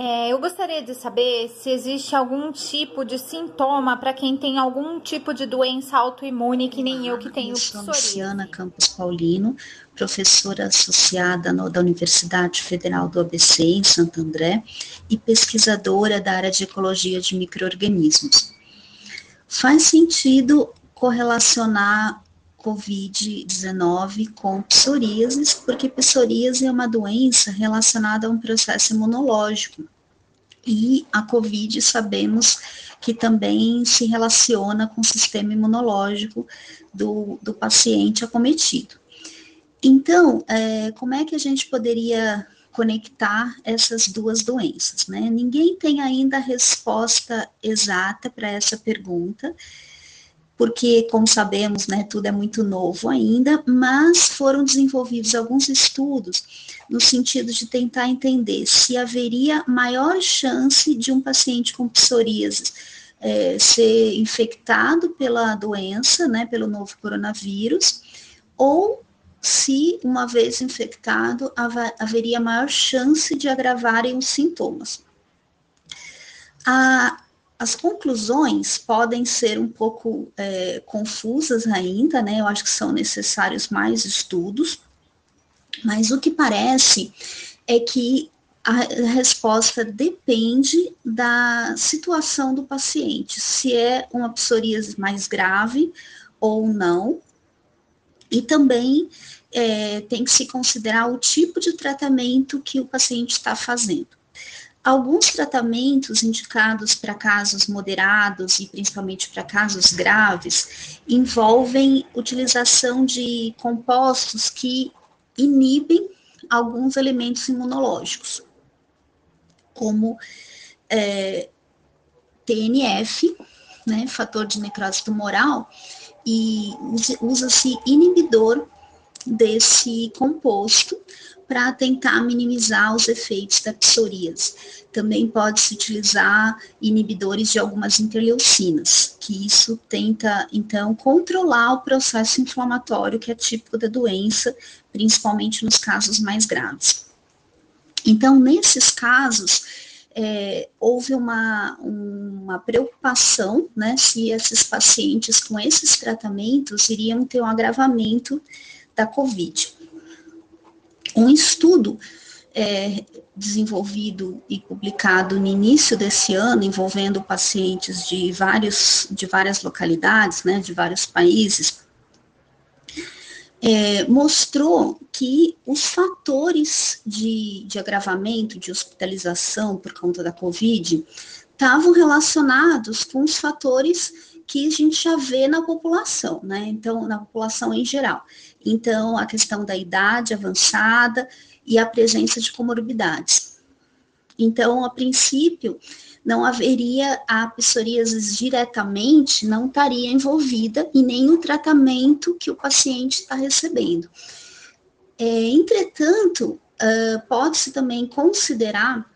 É, eu gostaria de saber se existe algum tipo de sintoma para quem tem algum tipo de doença autoimune, que nem eu que tenho eu sou Luciana Campos Paulino, professora associada no, da Universidade Federal do ABC, em Santo André, e pesquisadora da área de ecologia de micro-organismos. Faz sentido correlacionar Covid-19 com psoríase, porque psoríase é uma doença relacionada a um processo imunológico. E a Covid sabemos que também se relaciona com o sistema imunológico do, do paciente acometido. Então, é, como é que a gente poderia conectar essas duas doenças? Né? Ninguém tem ainda a resposta exata para essa pergunta, porque, como sabemos, né, tudo é muito novo ainda, mas foram desenvolvidos alguns estudos no sentido de tentar entender se haveria maior chance de um paciente com psoríase é, ser infectado pela doença, né, pelo novo coronavírus, ou se, uma vez infectado, haveria maior chance de agravarem os sintomas. A, as conclusões podem ser um pouco é, confusas ainda, né? Eu acho que são necessários mais estudos, mas o que parece é que a resposta depende da situação do paciente, se é uma psoríase mais grave ou não, e também é, tem que se considerar o tipo de tratamento que o paciente está fazendo. Alguns tratamentos indicados para casos moderados e principalmente para casos graves envolvem utilização de compostos que inibem alguns elementos imunológicos, como é, TNF, né, fator de necrose tumoral, e usa-se inibidor desse composto para tentar minimizar os efeitos da psoríase. Também pode-se utilizar inibidores de algumas interleucinas, que isso tenta, então, controlar o processo inflamatório que é típico da doença, principalmente nos casos mais graves. Então, nesses casos, é, houve uma, uma preocupação, né, se esses pacientes com esses tratamentos iriam ter um agravamento da Covid. Um estudo é, desenvolvido e publicado no início desse ano, envolvendo pacientes de, vários, de várias localidades, né, de vários países, é, mostrou que os fatores de, de agravamento, de hospitalização por conta da Covid, estavam relacionados com os fatores que a gente já vê na população, né? Então, na população em geral. Então, a questão da idade avançada e a presença de comorbidades. Então, a princípio, não haveria a psoríase diretamente, não estaria envolvida e nem o tratamento que o paciente está recebendo. É, entretanto, uh, pode-se também considerar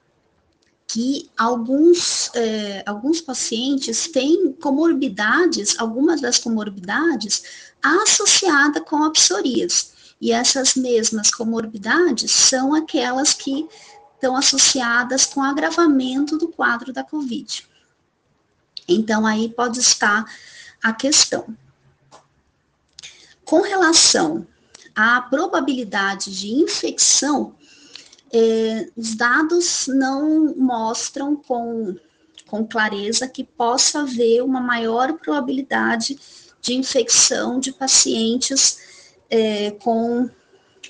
que alguns, é, alguns pacientes têm comorbidades, algumas das comorbidades associada com a psoríase. E essas mesmas comorbidades são aquelas que estão associadas com agravamento do quadro da COVID. Então, aí pode estar a questão. Com relação à probabilidade de infecção, eh, os dados não mostram com, com clareza que possa haver uma maior probabilidade de infecção de pacientes é, com,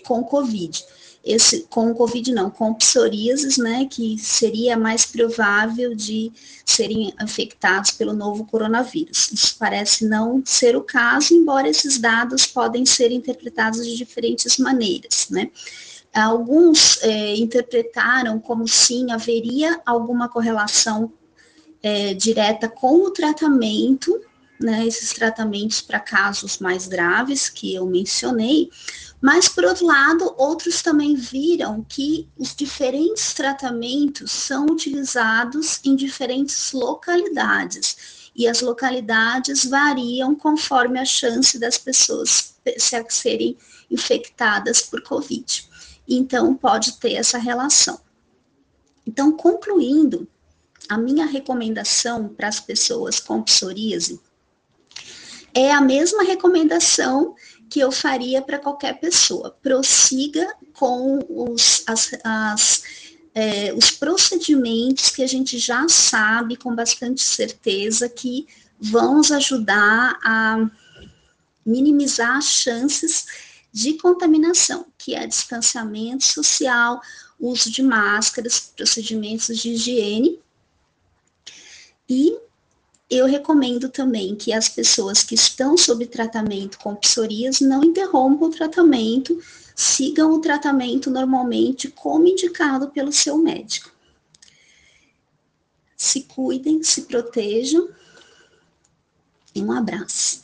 com Covid. Esse, com Covid não, com psoríases, né, que seria mais provável de serem infectados pelo novo coronavírus. Isso parece não ser o caso, embora esses dados podem ser interpretados de diferentes maneiras, né. Alguns é, interpretaram como sim haveria alguma correlação é, direta com o tratamento né, esses tratamentos para casos mais graves que eu mencionei, mas por outro lado, outros também viram que os diferentes tratamentos são utilizados em diferentes localidades e as localidades variam conforme a chance das pessoas serem infectadas por Covid. Então, pode ter essa relação. Então, concluindo, a minha recomendação para as pessoas com psoríase é a mesma recomendação que eu faria para qualquer pessoa. Prossiga com os, as, as, é, os procedimentos que a gente já sabe com bastante certeza que vão nos ajudar a minimizar as chances de contaminação, que é distanciamento social, uso de máscaras, procedimentos de higiene. E eu recomendo também que as pessoas que estão sob tratamento com psoríase não interrompam o tratamento, sigam o tratamento normalmente como indicado pelo seu médico. Se cuidem, se protejam um abraço.